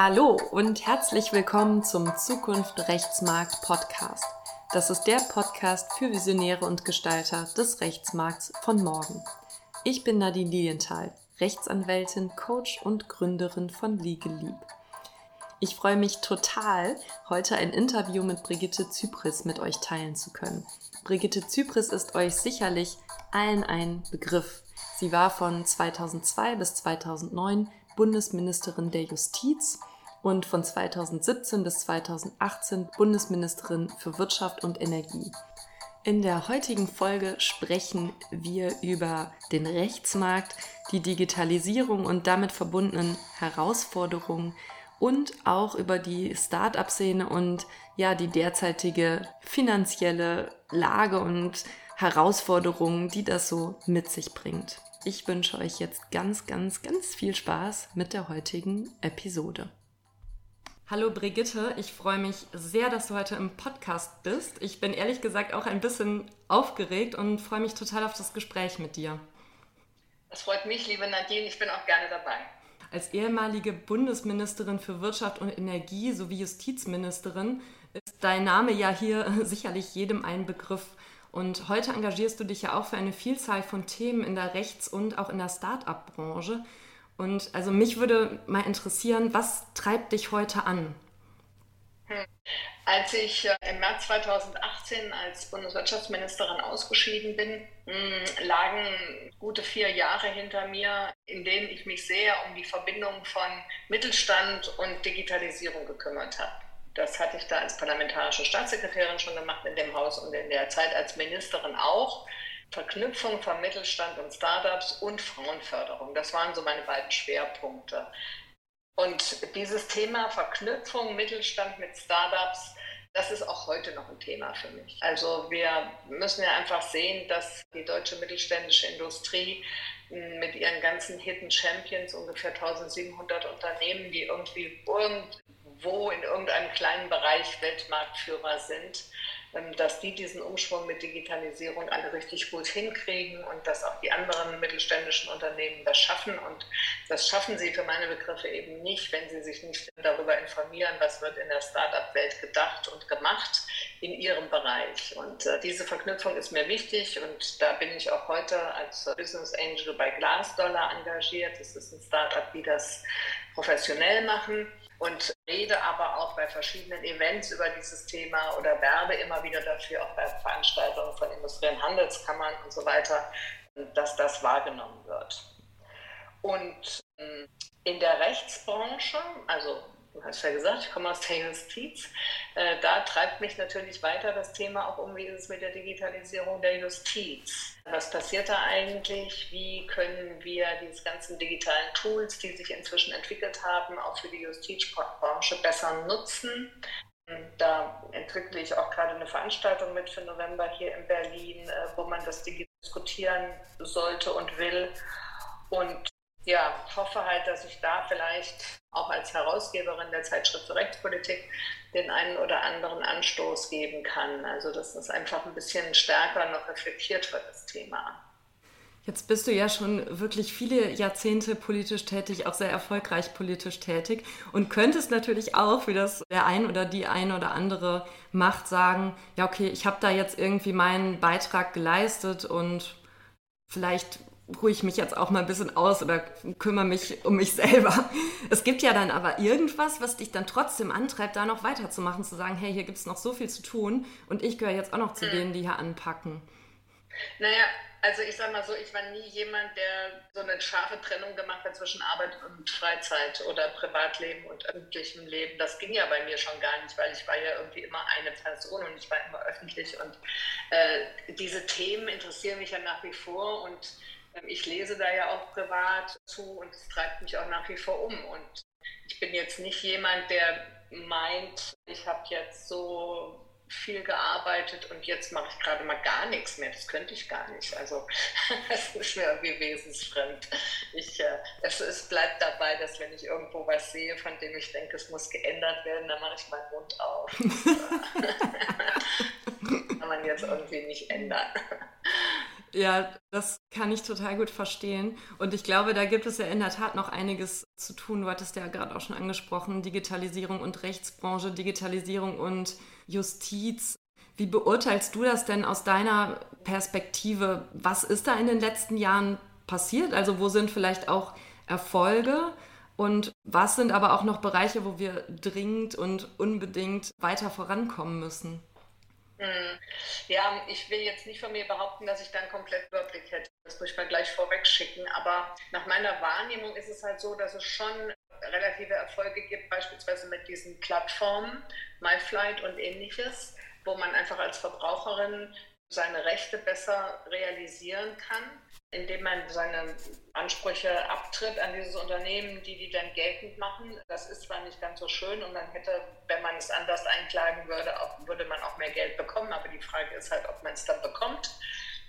Hallo und herzlich willkommen zum Zukunft Rechtsmarkt Podcast. Das ist der Podcast für Visionäre und Gestalter des Rechtsmarkts von morgen. Ich bin Nadine Lilienthal, Rechtsanwältin, Coach und Gründerin von Legal Leap. Ich freue mich total, heute ein Interview mit Brigitte Zypris mit euch teilen zu können. Brigitte Zypris ist euch sicherlich allen ein Begriff. Sie war von 2002 bis 2009 Bundesministerin der Justiz und von 2017 bis 2018 Bundesministerin für Wirtschaft und Energie. In der heutigen Folge sprechen wir über den Rechtsmarkt, die Digitalisierung und damit verbundenen Herausforderungen und auch über die Start-up-Szene und ja, die derzeitige finanzielle Lage und Herausforderungen, die das so mit sich bringt. Ich wünsche euch jetzt ganz, ganz, ganz viel Spaß mit der heutigen Episode. Hallo Brigitte, ich freue mich sehr, dass du heute im Podcast bist. Ich bin ehrlich gesagt auch ein bisschen aufgeregt und freue mich total auf das Gespräch mit dir. Das freut mich, liebe Nadine, ich bin auch gerne dabei. Als ehemalige Bundesministerin für Wirtschaft und Energie sowie Justizministerin ist dein Name ja hier sicherlich jedem ein Begriff. Und heute engagierst du dich ja auch für eine Vielzahl von Themen in der Rechts- und auch in der Start-up-Branche. Und also mich würde mal interessieren, was treibt dich heute an? Hm. Als ich äh, im März 2018 als Bundeswirtschaftsministerin ausgeschieden bin, hm, lagen gute vier Jahre hinter mir, in denen ich mich sehr um die Verbindung von Mittelstand und Digitalisierung gekümmert habe. Das hatte ich da als parlamentarische Staatssekretärin schon gemacht in dem Haus und in der Zeit als Ministerin auch. Verknüpfung von Mittelstand und Startups und Frauenförderung. Das waren so meine beiden Schwerpunkte. Und dieses Thema Verknüpfung Mittelstand mit Startups, das ist auch heute noch ein Thema für mich. Also wir müssen ja einfach sehen, dass die deutsche mittelständische Industrie mit ihren ganzen Hidden Champions, ungefähr 1700 Unternehmen, die irgendwie irgendwo in irgendeinem kleinen Bereich Weltmarktführer sind, dass die diesen Umschwung mit Digitalisierung alle richtig gut hinkriegen und dass auch die anderen mittelständischen Unternehmen das schaffen. Und das schaffen sie für meine Begriffe eben nicht, wenn sie sich nicht darüber informieren, was wird in der Startup-Welt gedacht und gemacht in ihrem Bereich. Und äh, diese Verknüpfung ist mir wichtig und da bin ich auch heute als Business Angel bei Glassdollar engagiert. Das ist ein Startup, die das professionell machen und rede aber auch bei verschiedenen Events über dieses Thema oder werbe immer wieder dafür, auch bei Veranstaltungen von Industrie- und Handelskammern und so weiter, dass das wahrgenommen wird. Und ähm, in der Rechtsbranche, also du hast ja gesagt, ich komme aus der Justiz, äh, da treibt mich natürlich weiter das Thema auch um, wie ist es mit der Digitalisierung der Justiz. Was passiert da eigentlich? Wie können wir diese ganzen digitalen Tools, die sich inzwischen entwickelt haben, auch für die Justizbranche besser nutzen? Da entwickle ich auch gerade eine Veranstaltung mit für November hier in Berlin, äh, wo man das diskutieren sollte und will. Und ja, hoffe halt, dass ich da vielleicht auch als Herausgeberin der Zeitschrift für Rechtspolitik den einen oder anderen Anstoß geben kann. Also dass das einfach ein bisschen stärker noch reflektiert wird, das Thema. Jetzt bist du ja schon wirklich viele Jahrzehnte politisch tätig, auch sehr erfolgreich politisch tätig und könntest natürlich auch, wie das der ein oder die ein oder andere macht, sagen, ja okay, ich habe da jetzt irgendwie meinen Beitrag geleistet und vielleicht ruhe ich mich jetzt auch mal ein bisschen aus oder kümmere mich um mich selber. Es gibt ja dann aber irgendwas, was dich dann trotzdem antreibt, da noch weiterzumachen, zu sagen, hey, hier gibt es noch so viel zu tun und ich gehöre jetzt auch noch zu mhm. denen, die hier anpacken. Naja, also ich sag mal so, ich war nie jemand, der so eine scharfe Trennung gemacht hat zwischen Arbeit und Freizeit oder Privatleben und öffentlichem Leben. Das ging ja bei mir schon gar nicht, weil ich war ja irgendwie immer eine Person und ich war immer öffentlich und äh, diese Themen interessieren mich ja nach wie vor und ich lese da ja auch privat zu und es treibt mich auch nach wie vor um. Und ich bin jetzt nicht jemand, der meint, ich habe jetzt so viel gearbeitet und jetzt mache ich gerade mal gar nichts mehr. Das könnte ich gar nicht. Also das ist mir irgendwie wesensfremd. Ich, äh, es, es bleibt dabei, dass wenn ich irgendwo was sehe, von dem ich denke, es muss geändert werden, dann mache ich meinen Mund auf. Kann man jetzt irgendwie nicht ändern. Ja, das kann ich total gut verstehen. Und ich glaube, da gibt es ja in der Tat noch einiges zu tun. Du hattest ja gerade auch schon angesprochen, Digitalisierung und Rechtsbranche, Digitalisierung und Justiz. Wie beurteilst du das denn aus deiner Perspektive? Was ist da in den letzten Jahren passiert? Also wo sind vielleicht auch Erfolge? Und was sind aber auch noch Bereiche, wo wir dringend und unbedingt weiter vorankommen müssen? Hm. Ja, ich will jetzt nicht von mir behaupten, dass ich dann komplett Überblick hätte. Das muss ich mal gleich vorweg schicken. Aber nach meiner Wahrnehmung ist es halt so, dass es schon relative Erfolge gibt, beispielsweise mit diesen Plattformen, MyFlight und ähnliches, wo man einfach als Verbraucherin seine Rechte besser realisieren kann, indem man seine Ansprüche abtritt an dieses Unternehmen, die die dann geltend machen. Das ist zwar nicht ganz so schön und man hätte, wenn man es anders einklagen würde, auch, würde man auch mehr Geld bekommen, aber die Frage ist halt, ob man es dann bekommt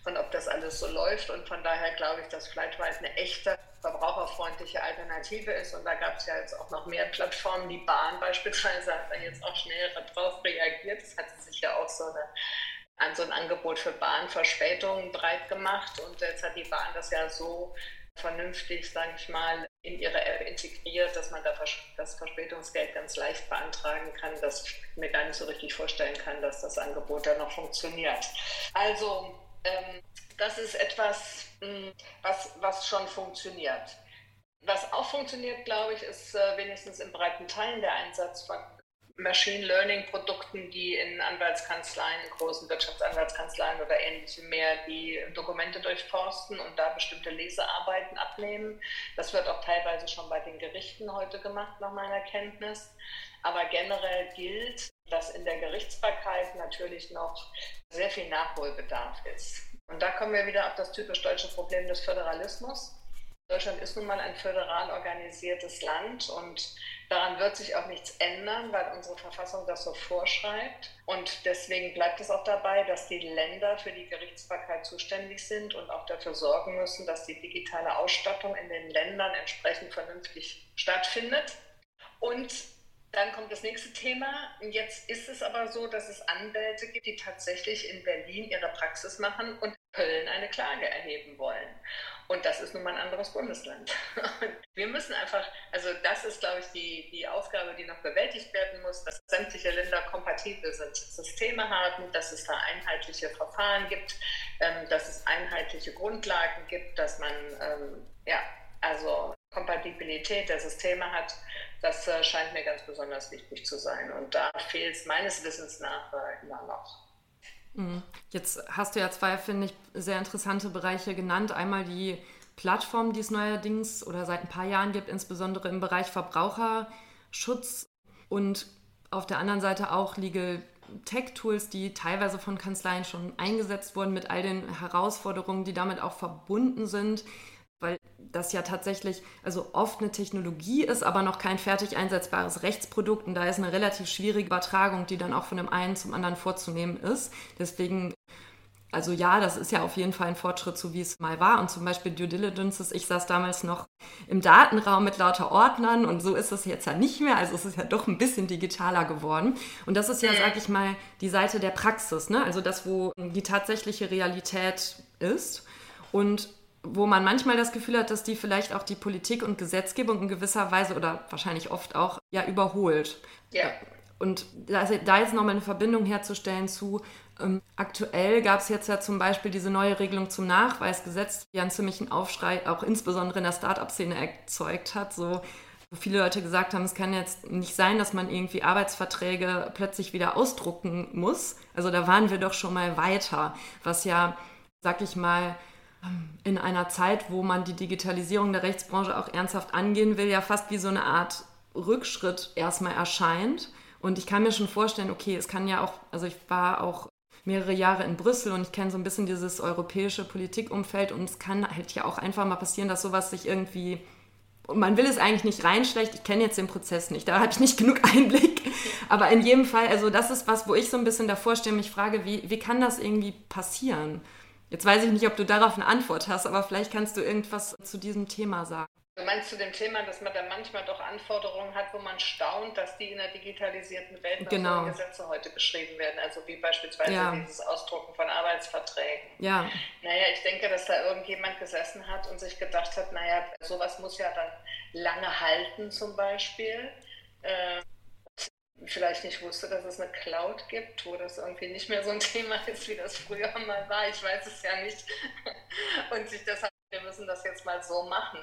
und ob das alles so läuft. Und von daher glaube ich, dass Flightwise eine echte verbraucherfreundliche Alternative ist. Und da gab es ja jetzt auch noch mehr Plattformen. Die Bahn beispielsweise hat da jetzt auch schnell darauf reagiert. Das hat sich ja auch so eine an so ein Angebot für Bahnverspätungen breit gemacht. Und jetzt hat die Bahn das ja so vernünftig, sage ich mal, in ihre App integriert, dass man da das Verspätungsgeld ganz leicht beantragen kann, dass ich mir gar nicht so richtig vorstellen kann, dass das Angebot dann noch funktioniert. Also ähm, das ist etwas, hm, was, was schon funktioniert. Was auch funktioniert, glaube ich, ist äh, wenigstens in breiten Teilen der Einsatz von Machine Learning Produkten, die in Anwaltskanzleien, großen Wirtschaftsanwaltskanzleien oder ähnlichem mehr die Dokumente durchforsten und da bestimmte Lesearbeiten abnehmen. Das wird auch teilweise schon bei den Gerichten heute gemacht, nach meiner Kenntnis. Aber generell gilt, dass in der Gerichtsbarkeit natürlich noch sehr viel Nachholbedarf ist. Und da kommen wir wieder auf das typisch deutsche Problem des Föderalismus. Deutschland ist nun mal ein föderal organisiertes Land und daran wird sich auch nichts ändern, weil unsere Verfassung das so vorschreibt. Und deswegen bleibt es auch dabei, dass die Länder für die Gerichtsbarkeit zuständig sind und auch dafür sorgen müssen, dass die digitale Ausstattung in den Ländern entsprechend vernünftig stattfindet. Und dann kommt das nächste Thema. Jetzt ist es aber so, dass es Anwälte gibt, die tatsächlich in Berlin ihre Praxis machen und Köln eine Klage erheben wollen. Und das ist nun mal ein anderes Bundesland. Und wir müssen einfach, also das ist, glaube ich, die, die Aufgabe, die noch bewältigt werden muss, dass sämtliche Länder kompatibel sind, Systeme haben, dass es da einheitliche Verfahren gibt, ähm, dass es einheitliche Grundlagen gibt, dass man, ähm, ja, also Kompatibilität der Systeme hat. Das äh, scheint mir ganz besonders wichtig zu sein. Und da fehlt es meines Wissens nach äh, immer noch. Mhm. Jetzt hast du ja zwei, finde ich, sehr interessante Bereiche genannt. Einmal die Plattform, die es neuerdings oder seit ein paar Jahren gibt, insbesondere im Bereich Verbraucherschutz und auf der anderen Seite auch Legal Tech Tools, die teilweise von Kanzleien schon eingesetzt wurden mit all den Herausforderungen, die damit auch verbunden sind weil das ja tatsächlich also oft eine Technologie ist, aber noch kein fertig einsetzbares Rechtsprodukt und da ist eine relativ schwierige Übertragung, die dann auch von dem einen zum anderen vorzunehmen ist. Deswegen also ja, das ist ja auf jeden Fall ein Fortschritt, so wie es mal war. Und zum Beispiel Due Diligences, ich saß damals noch im Datenraum mit lauter Ordnern und so ist es jetzt ja nicht mehr. Also es ist ja doch ein bisschen digitaler geworden. Und das ist ja, sag ich mal, die Seite der Praxis, ne? also das, wo die tatsächliche Realität ist. Und wo man manchmal das Gefühl hat, dass die vielleicht auch die Politik und Gesetzgebung in gewisser Weise oder wahrscheinlich oft auch ja überholt. Ja. Und da, da jetzt nochmal eine Verbindung herzustellen zu, ähm, aktuell gab es jetzt ja zum Beispiel diese neue Regelung zum Nachweisgesetz, die einen ziemlichen Aufschrei auch insbesondere in der Start-up-Szene erzeugt hat, so wo viele Leute gesagt haben, es kann jetzt nicht sein, dass man irgendwie Arbeitsverträge plötzlich wieder ausdrucken muss. Also da waren wir doch schon mal weiter, was ja, sag ich mal, in einer Zeit, wo man die Digitalisierung der Rechtsbranche auch ernsthaft angehen will, ja fast wie so eine Art Rückschritt erstmal erscheint. Und ich kann mir schon vorstellen, okay, es kann ja auch, also ich war auch mehrere Jahre in Brüssel und ich kenne so ein bisschen dieses europäische Politikumfeld und es kann halt ja auch einfach mal passieren, dass sowas sich irgendwie und man will es eigentlich nicht reinschlecht. Ich kenne jetzt den Prozess nicht, da habe ich nicht genug Einblick. Aber in jedem Fall, also das ist was, wo ich so ein bisschen davor stehe, mich frage, wie, wie kann das irgendwie passieren? Jetzt weiß ich nicht, ob du darauf eine Antwort hast, aber vielleicht kannst du irgendwas zu diesem Thema sagen. Du meinst zu dem Thema, dass man da manchmal doch Anforderungen hat, wo man staunt, dass die in der digitalisierten Welt noch genau. so Gesetze heute geschrieben werden. Also wie beispielsweise ja. dieses Ausdrucken von Arbeitsverträgen. Ja. Naja, ich denke, dass da irgendjemand gesessen hat und sich gedacht hat, naja, sowas muss ja dann lange halten zum Beispiel. Äh, vielleicht nicht wusste, dass es eine Cloud gibt, wo das irgendwie nicht mehr so ein Thema ist, wie das früher mal war. Ich weiß es ja nicht. Und sich deshalb, wir müssen das jetzt mal so machen.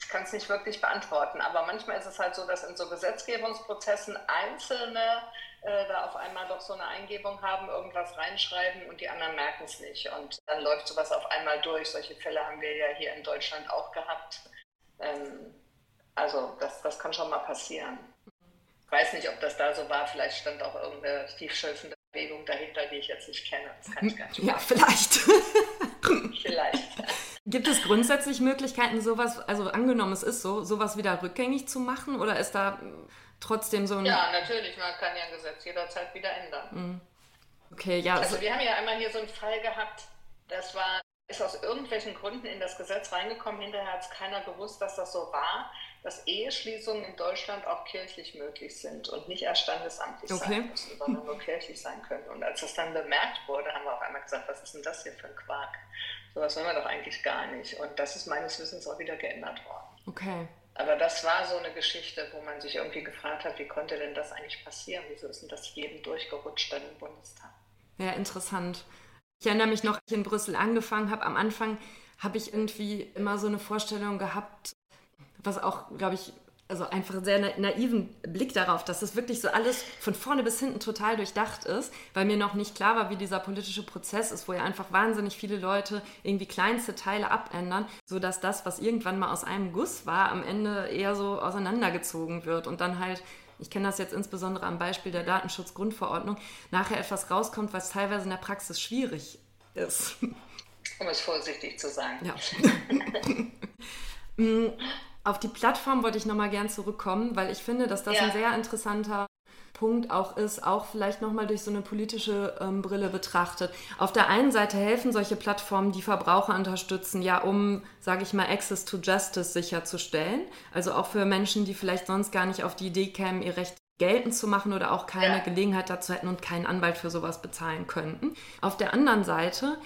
Ich kann es nicht wirklich beantworten, aber manchmal ist es halt so, dass in so Gesetzgebungsprozessen Einzelne äh, da auf einmal doch so eine Eingebung haben, irgendwas reinschreiben und die anderen merken es nicht. Und dann läuft sowas auf einmal durch. Solche Fälle haben wir ja hier in Deutschland auch gehabt. Ähm, also das, das kann schon mal passieren. Ich weiß nicht, ob das da so war. Vielleicht stand auch irgendeine tiefschürfende Bewegung dahinter, die ich jetzt nicht kenne. Das kann ich gar nicht Ja, vielleicht. vielleicht. Gibt es grundsätzlich Möglichkeiten, sowas, also angenommen es ist so, sowas wieder rückgängig zu machen oder ist da trotzdem so ein... Ja, natürlich, man kann ja ein Gesetz jederzeit wieder ändern. Mhm. Okay, ja. Also wir haben ja einmal hier so einen Fall gehabt, das war, ist aus irgendwelchen Gründen in das Gesetz reingekommen, hinterher hat es keiner gewusst, dass das so war, dass Eheschließungen in Deutschland auch kirchlich möglich sind und nicht erst standesamtlich okay. sein müssen, sondern nur kirchlich sein können. Und als das dann bemerkt wurde, haben wir auf einmal gesagt, was ist denn das hier für ein Quark? Sowas wollen wir doch eigentlich gar nicht. Und das ist meines Wissens auch wieder geändert worden. Okay. Aber das war so eine Geschichte, wo man sich irgendwie gefragt hat, wie konnte denn das eigentlich passieren? Wieso ist denn das jedem durchgerutscht dann im Bundestag? Ja, interessant. Ich erinnere mich noch, als ich in Brüssel angefangen habe, am Anfang habe ich irgendwie immer so eine Vorstellung gehabt, was auch, glaube ich, also einfach sehr naiven Blick darauf, dass das wirklich so alles von vorne bis hinten total durchdacht ist, weil mir noch nicht klar war, wie dieser politische Prozess ist, wo ja einfach wahnsinnig viele Leute irgendwie kleinste Teile abändern, sodass das, was irgendwann mal aus einem Guss war, am Ende eher so auseinandergezogen wird und dann halt ich kenne das jetzt insbesondere am Beispiel der Datenschutzgrundverordnung, nachher etwas rauskommt, was teilweise in der Praxis schwierig ist. Um es vorsichtig zu sagen. Ja. Auf die Plattform wollte ich nochmal gern zurückkommen, weil ich finde, dass das ja. ein sehr interessanter Punkt auch ist, auch vielleicht nochmal durch so eine politische ähm, Brille betrachtet. Auf der einen Seite helfen solche Plattformen, die Verbraucher unterstützen, ja, um, sage ich mal, Access to Justice sicherzustellen. Also auch für Menschen, die vielleicht sonst gar nicht auf die Idee kämen, ihr Recht geltend zu machen oder auch keine ja. Gelegenheit dazu hätten und keinen Anwalt für sowas bezahlen könnten. Auf der anderen Seite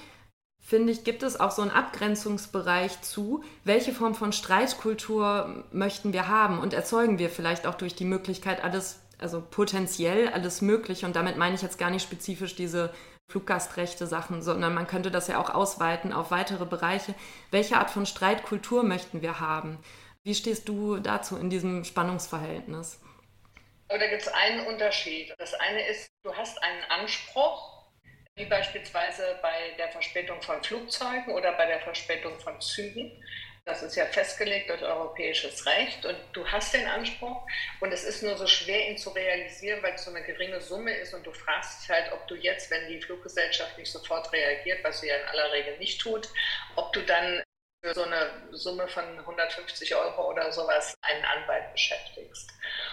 finde ich, gibt es auch so einen Abgrenzungsbereich zu, welche Form von Streitkultur möchten wir haben und erzeugen wir vielleicht auch durch die Möglichkeit, alles, also potenziell alles Mögliche, und damit meine ich jetzt gar nicht spezifisch diese Fluggastrechte Sachen, sondern man könnte das ja auch ausweiten auf weitere Bereiche. Welche Art von Streitkultur möchten wir haben? Wie stehst du dazu in diesem Spannungsverhältnis? da gibt es einen Unterschied. Das eine ist, du hast einen Anspruch wie beispielsweise bei der Verspätung von Flugzeugen oder bei der Verspätung von Zügen. Das ist ja festgelegt durch europäisches Recht und du hast den Anspruch und es ist nur so schwer, ihn zu realisieren, weil es so eine geringe Summe ist und du fragst dich halt, ob du jetzt, wenn die Fluggesellschaft nicht sofort reagiert, was sie ja in aller Regel nicht tut, ob du dann für so eine Summe von 150 Euro oder sowas einen Anwalt beschäftigst.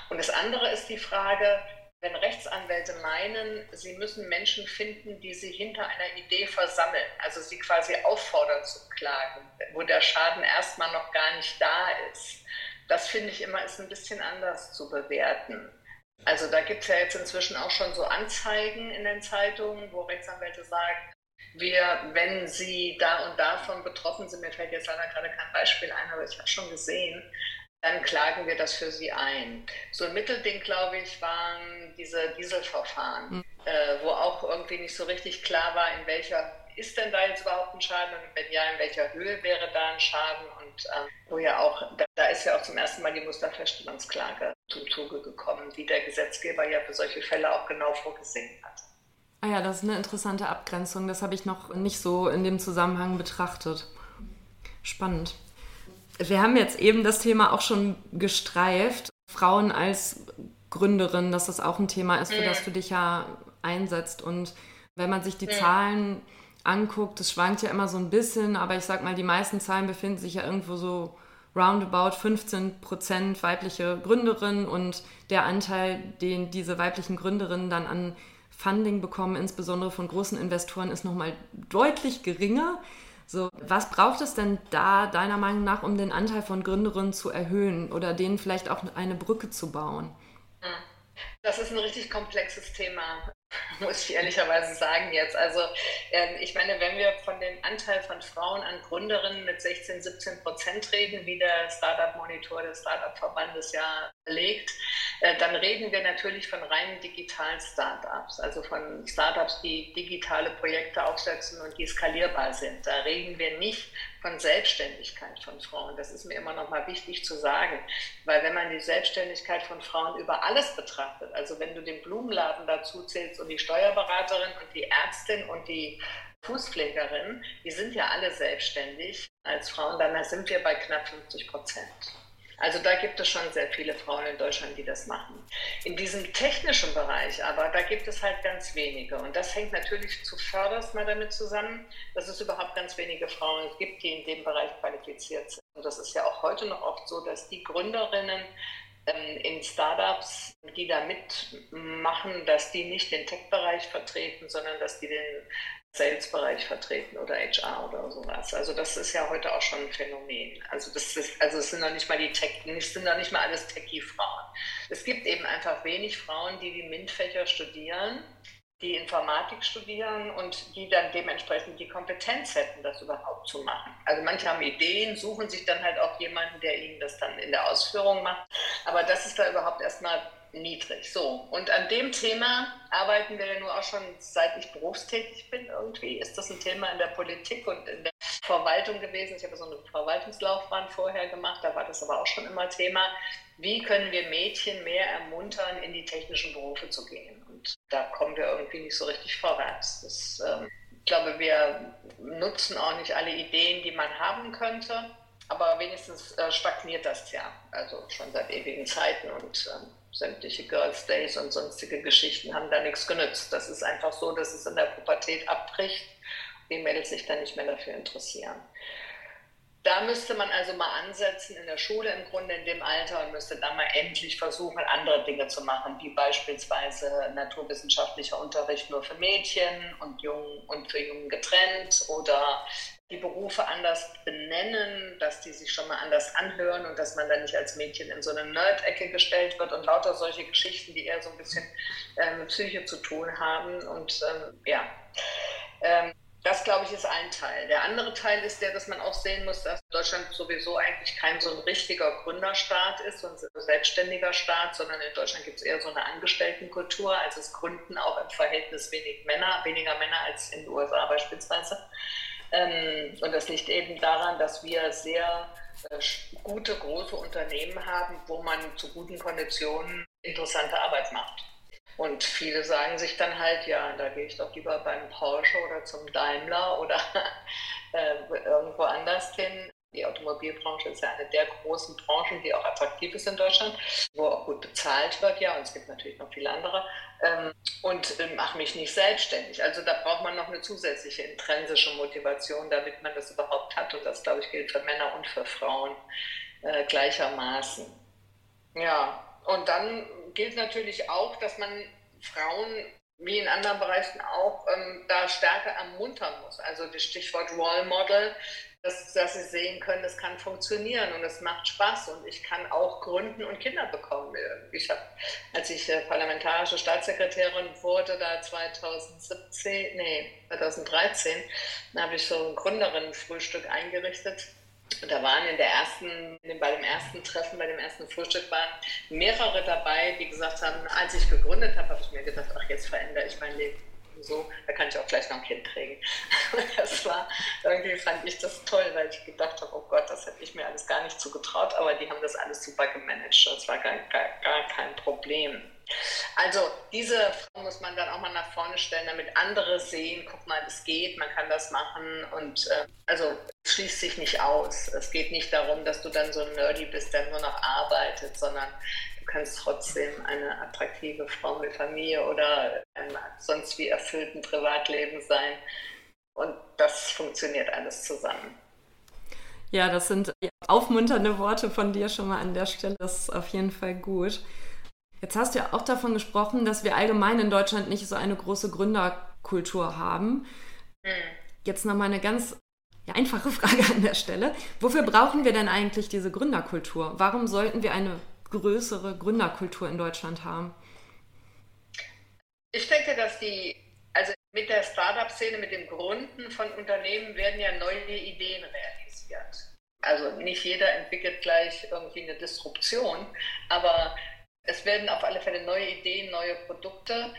Und das andere ist die Frage, wenn Rechtsanwälte meinen, sie müssen Menschen finden, die sie hinter einer Idee versammeln, also sie quasi auffordern zu klagen, wo der Schaden erstmal noch gar nicht da ist. Das finde ich immer ist ein bisschen anders zu bewerten. Also da gibt es ja jetzt inzwischen auch schon so Anzeigen in den Zeitungen, wo Rechtsanwälte sagen, wir, wenn sie da und davon betroffen sind, mir fällt jetzt leider gerade kein Beispiel ein, aber ich habe schon gesehen, dann klagen wir das für sie ein. So ein Mittelding, glaube ich, waren diese Dieselverfahren, mhm. äh, wo auch irgendwie nicht so richtig klar war, in welcher ist denn da jetzt überhaupt ein Schaden und wenn ja, in welcher Höhe wäre da ein Schaden und äh, wo ja auch, da, da, ist ja auch zum ersten Mal die Musterfeststellungsklage zum Zuge gekommen, die der Gesetzgeber ja für solche Fälle auch genau vorgesehen hat. Ah ja, das ist eine interessante Abgrenzung. Das habe ich noch nicht so in dem Zusammenhang betrachtet. Spannend. Wir haben jetzt eben das Thema auch schon gestreift. Frauen als Gründerin, dass das auch ein Thema ist, für das du dich ja einsetzt. Und wenn man sich die Zahlen anguckt, das schwankt ja immer so ein bisschen, aber ich sag mal, die meisten Zahlen befinden sich ja irgendwo so roundabout 15 Prozent weibliche Gründerinnen und der Anteil, den diese weiblichen Gründerinnen dann an Funding bekommen, insbesondere von großen Investoren, ist nochmal deutlich geringer. So, was braucht es denn da deiner Meinung nach, um den Anteil von Gründerinnen zu erhöhen oder denen vielleicht auch eine Brücke zu bauen? Das ist ein richtig komplexes Thema. muss ich ehrlicherweise sagen jetzt. Also äh, ich meine, wenn wir von dem Anteil von Frauen an Gründerinnen mit 16, 17 Prozent reden, wie der Startup-Monitor des Startup-Verbandes ja legt, äh, dann reden wir natürlich von reinen digitalen Startups, also von Startups, die digitale Projekte aufsetzen und die skalierbar sind. Da reden wir nicht von Selbstständigkeit von Frauen. Das ist mir immer noch mal wichtig zu sagen, weil wenn man die Selbstständigkeit von Frauen über alles betrachtet, also wenn du den Blumenladen dazu zählst und die Steuerberaterin und die Ärztin und die Fußpflegerin, die sind ja alle selbstständig als Frauen, dann sind wir bei knapp 50 Prozent. Also da gibt es schon sehr viele Frauen in Deutschland, die das machen. In diesem technischen Bereich aber, da gibt es halt ganz wenige. Und das hängt natürlich zuvörderst mal damit zusammen, dass es überhaupt ganz wenige Frauen gibt, die in dem Bereich qualifiziert sind. Und das ist ja auch heute noch oft so, dass die Gründerinnen ähm, in Startups, die da mitmachen, dass die nicht den Tech-Bereich vertreten, sondern dass die den Sales-Bereich vertreten oder HR oder sowas. Also das ist ja heute auch schon ein Phänomen. Also das ist, also es sind noch nicht mal die Tech, es sind noch nicht mal alles Techie-Frauen. Es gibt eben einfach wenig Frauen, die die MINT-Fächer studieren, die Informatik studieren und die dann dementsprechend die Kompetenz hätten, das überhaupt zu machen. Also manche haben Ideen, suchen sich dann halt auch jemanden, der ihnen das dann in der Ausführung macht. Aber das ist da überhaupt erstmal niedrig. So, und an dem Thema arbeiten wir ja nur auch schon seit ich berufstätig bin irgendwie. Ist das ein Thema in der Politik und in der Verwaltung gewesen? Ich habe so eine Verwaltungslaufbahn vorher gemacht, da war das aber auch schon immer Thema. Wie können wir Mädchen mehr ermuntern, in die technischen Berufe zu gehen? Und da kommen wir irgendwie nicht so richtig vorwärts. Das, ähm, ich glaube, wir nutzen auch nicht alle Ideen, die man haben könnte. Aber wenigstens äh, stagniert das ja, also schon seit ewigen Zeiten und ähm, sämtliche Girls Days und sonstige Geschichten haben da nichts genützt. Das ist einfach so, dass es in der Pubertät abbricht, die Mädels sich dann nicht mehr dafür interessieren. Da müsste man also mal ansetzen in der Schule im Grunde in dem Alter und müsste dann mal endlich versuchen, andere Dinge zu machen, wie beispielsweise naturwissenschaftlicher Unterricht nur für Mädchen und Jungen und für Jungen getrennt oder die Berufe anders benennen, dass die sich schon mal anders anhören und dass man dann nicht als Mädchen in so eine Nerd-Ecke gestellt wird und lauter solche Geschichten, die eher so ein bisschen äh, mit Psyche zu tun haben. Und ähm, ja, ähm, das glaube ich ist ein Teil. Der andere Teil ist der, dass man auch sehen muss, dass Deutschland sowieso eigentlich kein so ein richtiger Gründerstaat ist, so ein selbstständiger Staat, sondern in Deutschland gibt es eher so eine Angestelltenkultur. Also es gründen auch im Verhältnis wenig Männer, weniger Männer als in den USA beispielsweise. Ähm, und das liegt eben daran, dass wir sehr äh, gute, große Unternehmen haben, wo man zu guten Konditionen interessante Arbeit macht. Und viele sagen sich dann halt, ja, da gehe ich doch lieber beim Porsche oder zum Daimler oder äh, irgendwo anders hin, die Automobilbranche ist ja eine der großen Branchen, die auch attraktiv ist in Deutschland, wo auch gut bezahlt wird, ja, und es gibt natürlich noch viele andere. Ähm, und äh, mache mich nicht selbstständig. Also da braucht man noch eine zusätzliche intrinsische Motivation, damit man das überhaupt hat. Und das, glaube ich, gilt für Männer und für Frauen äh, gleichermaßen. Ja, und dann gilt natürlich auch, dass man Frauen wie in anderen Bereichen auch ähm, da stärker ermuntern muss. Also das Stichwort Role Model dass, dass sie sehen können, das kann funktionieren und es macht Spaß und ich kann auch gründen und Kinder bekommen. Ich habe, als ich äh, parlamentarische Staatssekretärin wurde, da 2017, nee, 2013, da habe ich so ein Gründerinnenfrühstück eingerichtet. Und da waren in der ersten, bei dem ersten Treffen, bei dem ersten Frühstück waren mehrere dabei, die gesagt haben, als ich gegründet habe, habe ich mir gedacht, ach, jetzt verändere ich mein Leben so, da kann ich auch gleich noch ein Kind kriegen. Das war, irgendwie fand ich das toll, weil ich gedacht habe, oh Gott, das hätte ich mir alles gar nicht zugetraut, aber die haben das alles super gemanagt. Das war gar, gar, gar kein Problem. Also diese Frau muss man dann auch mal nach vorne stellen, damit andere sehen, guck mal, es geht, man kann das machen und äh, also es schließt sich nicht aus. Es geht nicht darum, dass du dann so ein Nerdy bist, der nur noch arbeitet, sondern kannst trotzdem eine attraktive Frau mit Familie oder einem sonst wie erfüllten Privatleben sein. Und das funktioniert alles zusammen. Ja, das sind aufmunternde Worte von dir schon mal an der Stelle. Das ist auf jeden Fall gut. Jetzt hast du ja auch davon gesprochen, dass wir allgemein in Deutschland nicht so eine große Gründerkultur haben. Hm. Jetzt nochmal eine ganz ja, einfache Frage an der Stelle. Wofür brauchen wir denn eigentlich diese Gründerkultur? Warum sollten wir eine größere Gründerkultur in Deutschland haben? Ich denke, dass die, also mit der Startup-Szene, mit dem Gründen von Unternehmen werden ja neue Ideen realisiert. Also nicht jeder entwickelt gleich irgendwie eine Disruption, aber es werden auf alle Fälle neue Ideen, neue Produkte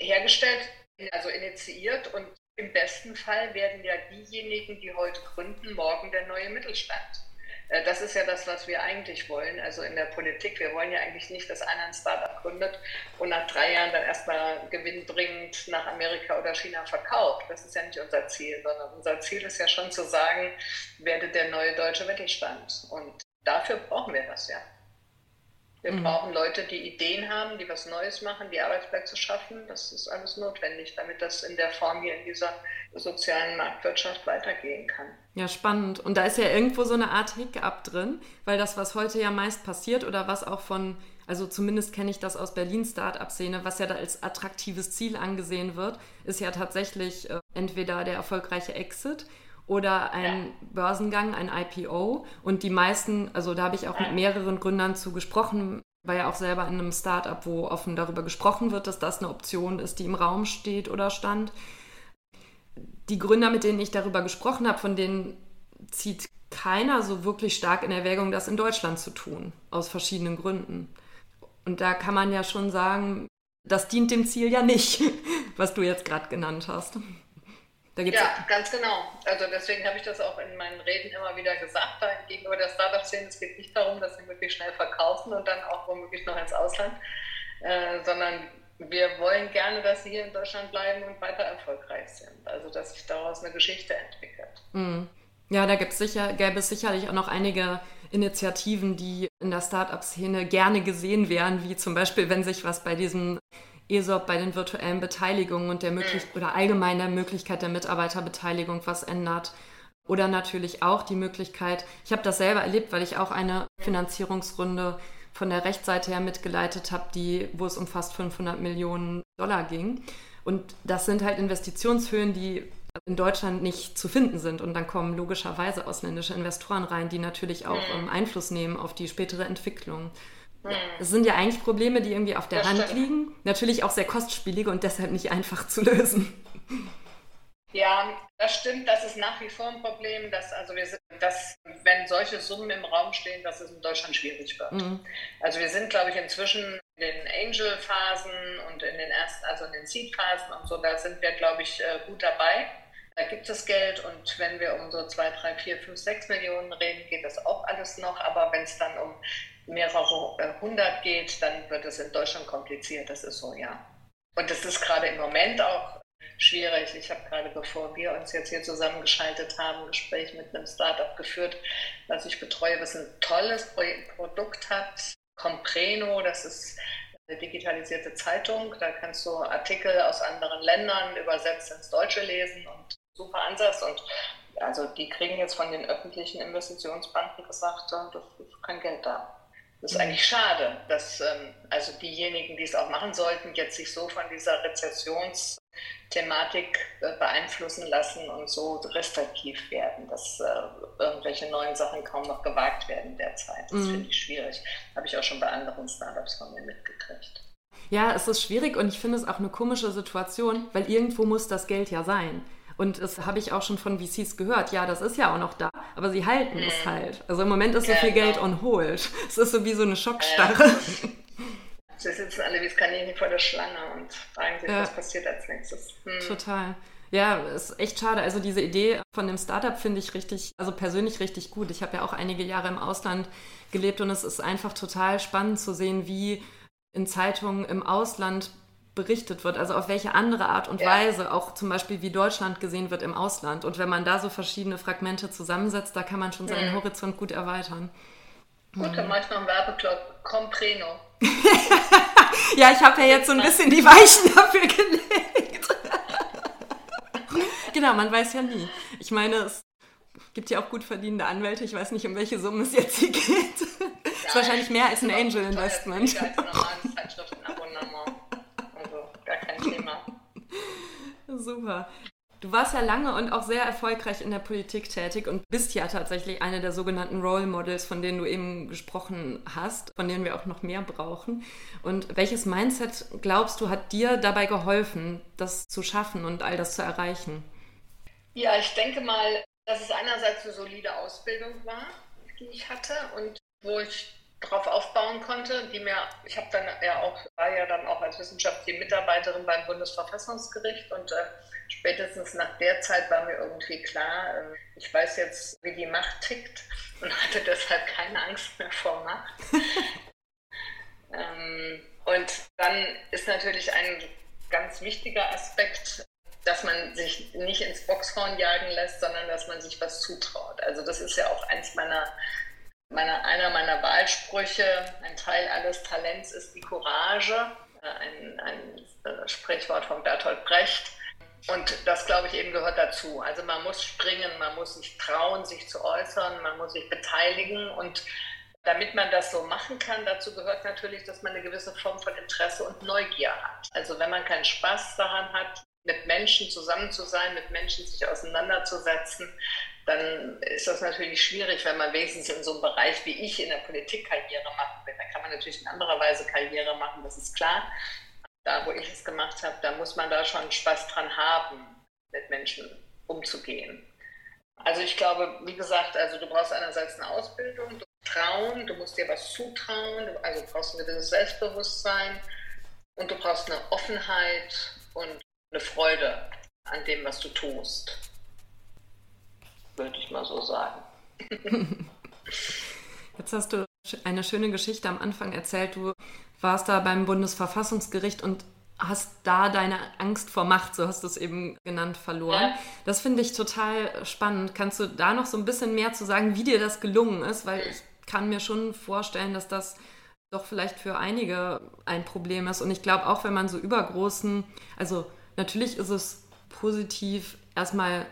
hergestellt, also initiiert und im besten Fall werden ja diejenigen, die heute gründen, morgen der neue Mittelstand. Äh, das ist ja das, was wir eigentlich wollen. Also in der Politik, wir wollen ja eigentlich nicht, dass einer ein Startup gründet und nach drei Jahren dann erstmal gewinnbringend nach Amerika oder China verkauft. Das ist ja nicht unser Ziel, sondern unser Ziel ist ja schon zu sagen, werde der neue deutsche Mittelstand. Und dafür brauchen wir das ja. Wir mhm. brauchen Leute, die Ideen haben, die was Neues machen, die Arbeitsplätze schaffen. Das ist alles notwendig, damit das in der Form hier in dieser sozialen Marktwirtschaft weitergehen kann. Ja, spannend. Und da ist ja irgendwo so eine Art Hiccup drin, weil das, was heute ja meist passiert oder was auch von, also zumindest kenne ich das aus Berlin Start-up-Szene, was ja da als attraktives Ziel angesehen wird, ist ja tatsächlich äh, entweder der erfolgreiche Exit oder ein ja. Börsengang, ein IPO. Und die meisten, also da habe ich auch mit mehreren Gründern zu gesprochen, war ja auch selber in einem Startup, wo offen darüber gesprochen wird, dass das eine Option ist, die im Raum steht oder stand. Die Gründer, mit denen ich darüber gesprochen habe, von denen zieht keiner so wirklich stark in Erwägung, das in Deutschland zu tun, aus verschiedenen Gründen. Und da kann man ja schon sagen, das dient dem Ziel ja nicht, was du jetzt gerade genannt hast ja, ganz genau. Also deswegen habe ich das auch in meinen Reden immer wieder gesagt, gegenüber der Startup-Szene. Es geht nicht darum, dass sie möglichst schnell verkaufen und dann auch womöglich noch ins Ausland, äh, sondern wir wollen gerne, dass sie hier in Deutschland bleiben und weiter erfolgreich sind. Also dass sich daraus eine Geschichte entwickelt. Mhm. Ja, da gibt's sicher, gäbe es sicherlich auch noch einige Initiativen, die in der Startup-Szene gerne gesehen wären, wie zum Beispiel, wenn sich was bei diesem ESOP bei den virtuellen Beteiligungen und der Möglichkeit oder allgemein der Möglichkeit der Mitarbeiterbeteiligung was ändert. Oder natürlich auch die Möglichkeit, ich habe das selber erlebt, weil ich auch eine Finanzierungsrunde von der Rechtsseite her mitgeleitet habe, die, wo es um fast 500 Millionen Dollar ging. Und das sind halt Investitionshöhen, die in Deutschland nicht zu finden sind. Und dann kommen logischerweise ausländische Investoren rein, die natürlich auch um, Einfluss nehmen auf die spätere Entwicklung. Es sind ja eigentlich Probleme, die irgendwie auf der das Hand stimmt. liegen. Natürlich auch sehr kostspielige und deshalb nicht einfach zu lösen. Ja, das stimmt. Das ist nach wie vor ein Problem, dass, also wir sind, dass, wenn solche Summen im Raum stehen, dass es in Deutschland schwierig wird. Mhm. Also wir sind, glaube ich, inzwischen in den Angel-Phasen und in den ersten, also in den Seed-Phasen und so, da sind wir, glaube ich, äh, gut dabei. Da gibt es Geld und wenn wir um so 2, 3, 4, 5, 6 Millionen reden, geht das auch alles noch. Aber wenn es dann um mehrere äh, hundert geht, dann wird es in Deutschland kompliziert. Das ist so, ja. Und das ist gerade im Moment auch schwierig. Ich habe gerade, bevor wir uns jetzt hier zusammengeschaltet haben, ein Gespräch mit einem Startup geführt, was ich betreue, was ein tolles Produkt hat. Compreno, das ist eine digitalisierte Zeitung. Da kannst du Artikel aus anderen Ländern übersetzt ins Deutsche lesen und super Ansatz. Und also die kriegen jetzt von den öffentlichen Investitionsbanken gesagt, das ist kein Geld da. Das ist eigentlich schade, dass ähm, also diejenigen, die es auch machen sollten, jetzt sich so von dieser Rezessionsthematik äh, beeinflussen lassen und so restriktiv werden, dass äh, irgendwelche neuen Sachen kaum noch gewagt werden derzeit. Das mhm. finde ich schwierig. Habe ich auch schon bei anderen Startups von mir mitgekriegt. Ja, es ist schwierig und ich finde es auch eine komische Situation, weil irgendwo muss das Geld ja sein. Und das habe ich auch schon von VCs gehört. Ja, das ist ja auch noch da, aber sie halten mhm. es halt. Also im Moment ist so viel Geld on hold. Es ist so wie so eine Schockstarre. Ja. Sie sitzen alle wie das Kaninchen vor der Schlange und fragen sich, ja. was passiert als nächstes. Hm. Total. Ja, ist echt schade. Also diese Idee von dem Startup finde ich richtig, also persönlich richtig gut. Ich habe ja auch einige Jahre im Ausland gelebt und es ist einfach total spannend zu sehen, wie in Zeitungen im Ausland berichtet wird, also auf welche andere Art und ja. Weise, auch zum Beispiel wie Deutschland gesehen wird im Ausland. Und wenn man da so verschiedene Fragmente zusammensetzt, da kann man schon seinen mhm. Horizont gut erweitern. Gut, dann mache ich noch einen Werbeclub. Compreno. ja, ich habe ja jetzt so ein bisschen die Weichen dafür gelegt. genau, man weiß ja nie. Ich meine, es gibt ja auch gut verdienende Anwälte. Ich weiß nicht, um welche Summe es jetzt hier geht. Das ist wahrscheinlich mehr als ein Angel-Investment. Super. Du warst ja lange und auch sehr erfolgreich in der Politik tätig und bist ja tatsächlich eine der sogenannten Role Models, von denen du eben gesprochen hast, von denen wir auch noch mehr brauchen. Und welches Mindset glaubst du hat dir dabei geholfen, das zu schaffen und all das zu erreichen? Ja, ich denke mal, dass es einerseits eine solide Ausbildung war, die ich hatte und wo ich darauf aufbauen konnte, die mir, ich habe dann ja auch, war ja dann auch als wissenschaftliche Mitarbeiterin beim Bundesverfassungsgericht und äh, spätestens nach der Zeit war mir irgendwie klar, äh, ich weiß jetzt, wie die Macht tickt und hatte deshalb keine Angst mehr vor Macht. ähm, und dann ist natürlich ein ganz wichtiger Aspekt, dass man sich nicht ins Boxhorn jagen lässt, sondern dass man sich was zutraut. Also das ist ja auch eins meiner meine, einer meiner Wahlsprüche, ein Teil alles Talents ist die Courage, äh, ein, ein äh, Sprichwort von Bertolt Brecht. Und das, glaube ich, eben gehört dazu. Also man muss springen, man muss sich trauen, sich zu äußern, man muss sich beteiligen. Und damit man das so machen kann, dazu gehört natürlich, dass man eine gewisse Form von Interesse und Neugier hat. Also wenn man keinen Spaß daran hat, mit Menschen zusammen zu sein, mit Menschen sich auseinanderzusetzen, dann ist das natürlich schwierig, wenn man wenigstens in so einem Bereich wie ich in der Politik Karriere machen will. Da kann man natürlich in anderer Weise Karriere machen, das ist klar. Da, wo ich es gemacht habe, da muss man da schon Spaß dran haben, mit Menschen umzugehen. Also ich glaube, wie gesagt, also du brauchst einerseits eine Ausbildung, du trauen, du musst dir was zutrauen, also du brauchst ein gewisses Selbstbewusstsein und du brauchst eine Offenheit und eine Freude an dem, was du tust würde ich mal so sagen. Jetzt hast du eine schöne Geschichte am Anfang erzählt. Du warst da beim Bundesverfassungsgericht und hast da deine Angst vor Macht, so hast du es eben genannt, verloren. Ja. Das finde ich total spannend. Kannst du da noch so ein bisschen mehr zu sagen, wie dir das gelungen ist? Weil ich kann mir schon vorstellen, dass das doch vielleicht für einige ein Problem ist. Und ich glaube auch, wenn man so übergroßen, also natürlich ist es positiv, erstmal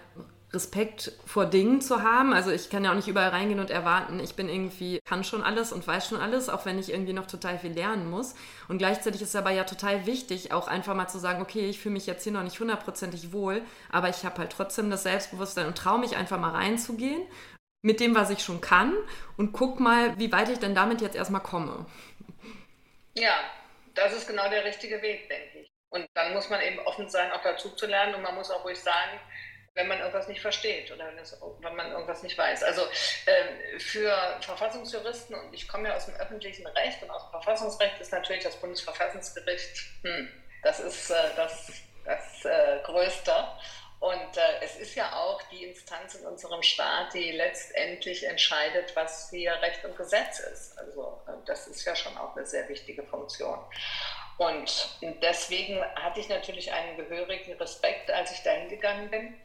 Respekt vor Dingen zu haben. Also ich kann ja auch nicht überall reingehen und erwarten, ich bin irgendwie, kann schon alles und weiß schon alles, auch wenn ich irgendwie noch total viel lernen muss. Und gleichzeitig ist es aber ja total wichtig, auch einfach mal zu sagen, okay, ich fühle mich jetzt hier noch nicht hundertprozentig wohl, aber ich habe halt trotzdem das Selbstbewusstsein und traue mich einfach mal reinzugehen mit dem, was ich schon kann und guck mal, wie weit ich denn damit jetzt erstmal komme. Ja, das ist genau der richtige Weg, denke ich. Und dann muss man eben offen sein, auch dazu zu lernen und man muss auch ruhig sagen, wenn man irgendwas nicht versteht oder wenn, es, wenn man irgendwas nicht weiß. Also äh, für Verfassungsjuristen, und ich komme ja aus dem öffentlichen Recht und aus dem Verfassungsrecht ist natürlich das Bundesverfassungsgericht, hm, das ist äh, das, das äh, Größte. Und äh, es ist ja auch die Instanz in unserem Staat, die letztendlich entscheidet, was hier Recht und Gesetz ist. Also äh, das ist ja schon auch eine sehr wichtige Funktion. Und deswegen hatte ich natürlich einen gehörigen Respekt, als ich dahin gegangen bin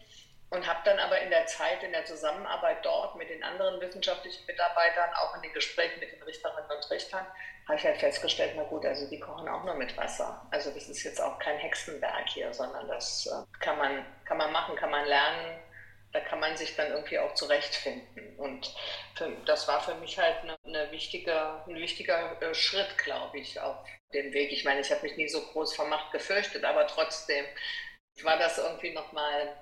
und habe dann aber in der Zeit, in der Zusammenarbeit dort mit den anderen wissenschaftlichen Mitarbeitern, auch in den Gesprächen mit den Richterinnen und Richtern, habe ich halt festgestellt, na gut, also die kochen auch nur mit Wasser. Also das ist jetzt auch kein Hexenwerk hier, sondern das äh, kann, man, kann man machen, kann man lernen, da kann man sich dann irgendwie auch zurechtfinden. Und für, das war für mich halt eine, eine wichtige, ein wichtiger äh, Schritt, glaube ich, auf dem Weg. Ich meine, ich habe mich nie so groß vor Macht gefürchtet, aber trotzdem war das irgendwie nochmal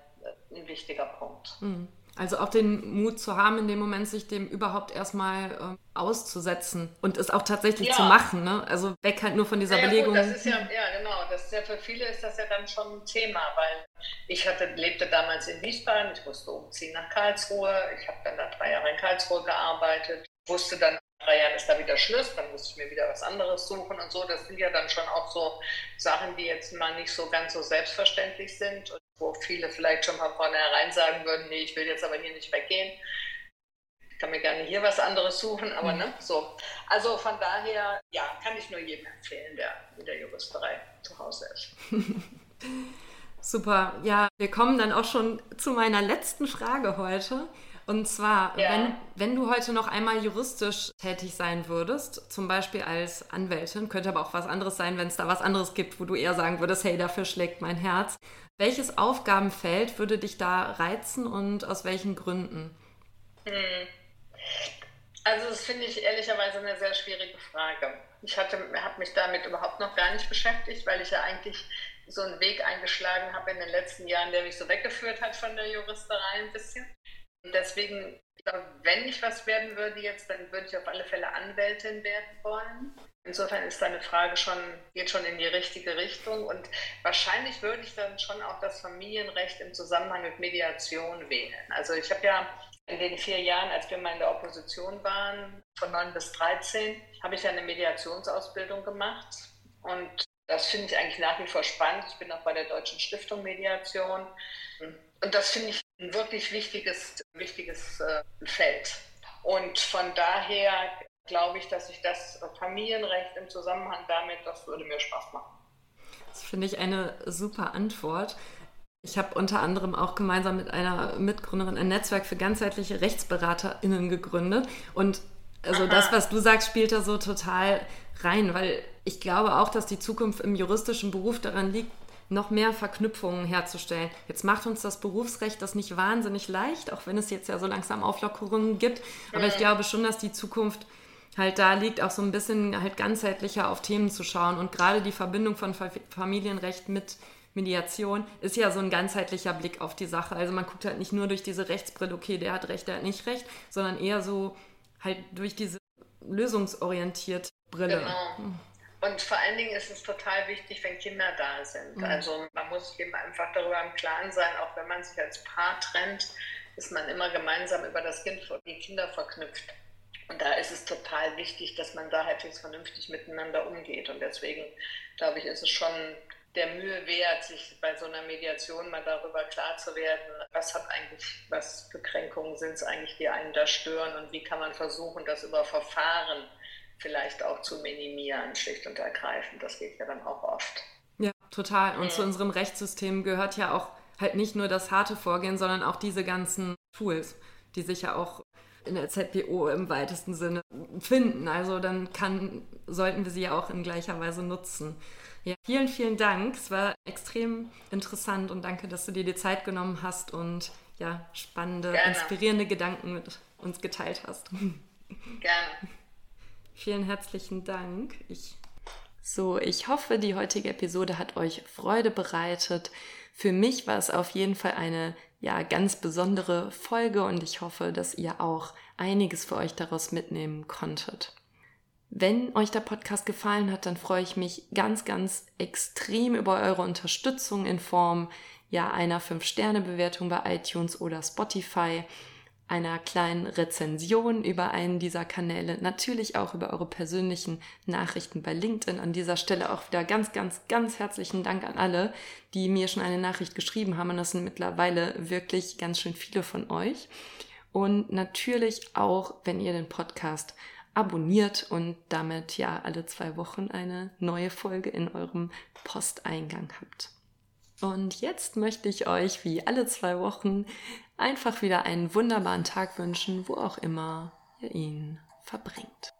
ein wichtiger Punkt. Hm. Also auch den Mut zu haben, in dem Moment sich dem überhaupt erstmal äh, auszusetzen und es auch tatsächlich ja. zu machen. Ne? Also weg halt nur von dieser ja, Belegung. Gut, das ist ja, ja, genau. Das ist ja für viele ist das ja dann schon ein Thema, weil ich hatte, lebte damals in Wiesbaden, ich musste umziehen nach Karlsruhe. Ich habe dann da drei Jahre in Karlsruhe gearbeitet, wusste dann drei Jahren ist da wieder Schluss, dann muss ich mir wieder was anderes suchen und so. Das sind ja dann schon auch so Sachen, die jetzt mal nicht so ganz so selbstverständlich sind und wo viele vielleicht schon mal vornherein sagen würden, nee, ich will jetzt aber hier nicht weggehen. Ich kann mir gerne hier was anderes suchen, aber mhm. ne, so. Also von daher, ja, kann ich nur jedem empfehlen, der in der Juristerei zu Hause ist. Super. Ja, wir kommen dann auch schon zu meiner letzten Frage heute. Und zwar, ja. wenn, wenn du heute noch einmal juristisch tätig sein würdest, zum Beispiel als Anwältin, könnte aber auch was anderes sein, wenn es da was anderes gibt, wo du eher sagen würdest, hey, dafür schlägt mein Herz. Welches Aufgabenfeld würde dich da reizen und aus welchen Gründen? Hm. Also das finde ich ehrlicherweise eine sehr schwierige Frage. Ich habe mich damit überhaupt noch gar nicht beschäftigt, weil ich ja eigentlich so einen Weg eingeschlagen habe in den letzten Jahren, der mich so weggeführt hat von der Juristerei ein bisschen. Deswegen, wenn ich was werden würde jetzt, dann würde ich auf alle Fälle Anwältin werden wollen. Insofern ist deine Frage schon, geht schon in die richtige Richtung und wahrscheinlich würde ich dann schon auch das Familienrecht im Zusammenhang mit Mediation wählen. Also ich habe ja in den vier Jahren, als wir mal in der Opposition waren, von 9 bis 13, habe ich eine Mediationsausbildung gemacht und das finde ich eigentlich nach wie vor spannend. Ich bin auch bei der Deutschen Stiftung Mediation und das finde ich ein wirklich wichtiges, wichtiges äh, Feld. Und von daher glaube ich, dass ich das Familienrecht im Zusammenhang damit, das würde mir Spaß machen. Das finde ich eine super Antwort. Ich habe unter anderem auch gemeinsam mit einer Mitgründerin ein Netzwerk für ganzheitliche RechtsberaterInnen gegründet. Und also Aha. das, was du sagst, spielt da so total rein, weil ich glaube auch, dass die Zukunft im juristischen Beruf daran liegt, noch mehr Verknüpfungen herzustellen. Jetzt macht uns das Berufsrecht das nicht wahnsinnig leicht, auch wenn es jetzt ja so langsam Auflockerungen gibt. Aber ich glaube schon, dass die Zukunft halt da liegt, auch so ein bisschen halt ganzheitlicher auf Themen zu schauen. Und gerade die Verbindung von Familienrecht mit Mediation ist ja so ein ganzheitlicher Blick auf die Sache. Also man guckt halt nicht nur durch diese Rechtsbrille, okay, der hat recht, der hat nicht recht, sondern eher so halt durch diese lösungsorientierte Brille. Genau. Und vor allen Dingen ist es total wichtig, wenn Kinder da sind. Mhm. Also man muss sich eben einfach darüber im Klaren sein, auch wenn man sich als Paar trennt, ist man immer gemeinsam über das Kind und die Kinder verknüpft. Und da ist es total wichtig, dass man da halbwegs vernünftig miteinander umgeht. Und deswegen, glaube ich, ist es schon der Mühe wert, sich bei so einer Mediation mal darüber klar zu werden, was hat eigentlich, was für Kränkungen sind es eigentlich, die einen da stören und wie kann man versuchen, das über Verfahren vielleicht auch zu minimieren, schlicht und ergreifend. Das geht ja dann auch oft. Ja, total. Und ja. zu unserem Rechtssystem gehört ja auch halt nicht nur das harte Vorgehen, sondern auch diese ganzen Tools, die sich ja auch in der ZPO im weitesten Sinne finden. Also dann kann, sollten wir sie ja auch in gleicher Weise nutzen. Ja, vielen, vielen Dank. Es war extrem interessant und danke, dass du dir die Zeit genommen hast und ja, spannende, Gerne. inspirierende Gedanken mit uns geteilt hast. Gerne. Vielen herzlichen Dank. Ich so, ich hoffe, die heutige Episode hat euch Freude bereitet. Für mich war es auf jeden Fall eine ja ganz besondere Folge und ich hoffe, dass ihr auch einiges für euch daraus mitnehmen konntet. Wenn euch der Podcast gefallen hat, dann freue ich mich ganz, ganz extrem über eure Unterstützung in Form ja einer 5-Sterne-Bewertung bei iTunes oder Spotify einer kleinen Rezension über einen dieser Kanäle, natürlich auch über eure persönlichen Nachrichten bei LinkedIn. An dieser Stelle auch wieder ganz, ganz, ganz herzlichen Dank an alle, die mir schon eine Nachricht geschrieben haben. Und das sind mittlerweile wirklich ganz schön viele von euch. Und natürlich auch, wenn ihr den Podcast abonniert und damit ja alle zwei Wochen eine neue Folge in eurem Posteingang habt. Und jetzt möchte ich euch wie alle zwei Wochen einfach wieder einen wunderbaren Tag wünschen, wo auch immer ihr ihn verbringt.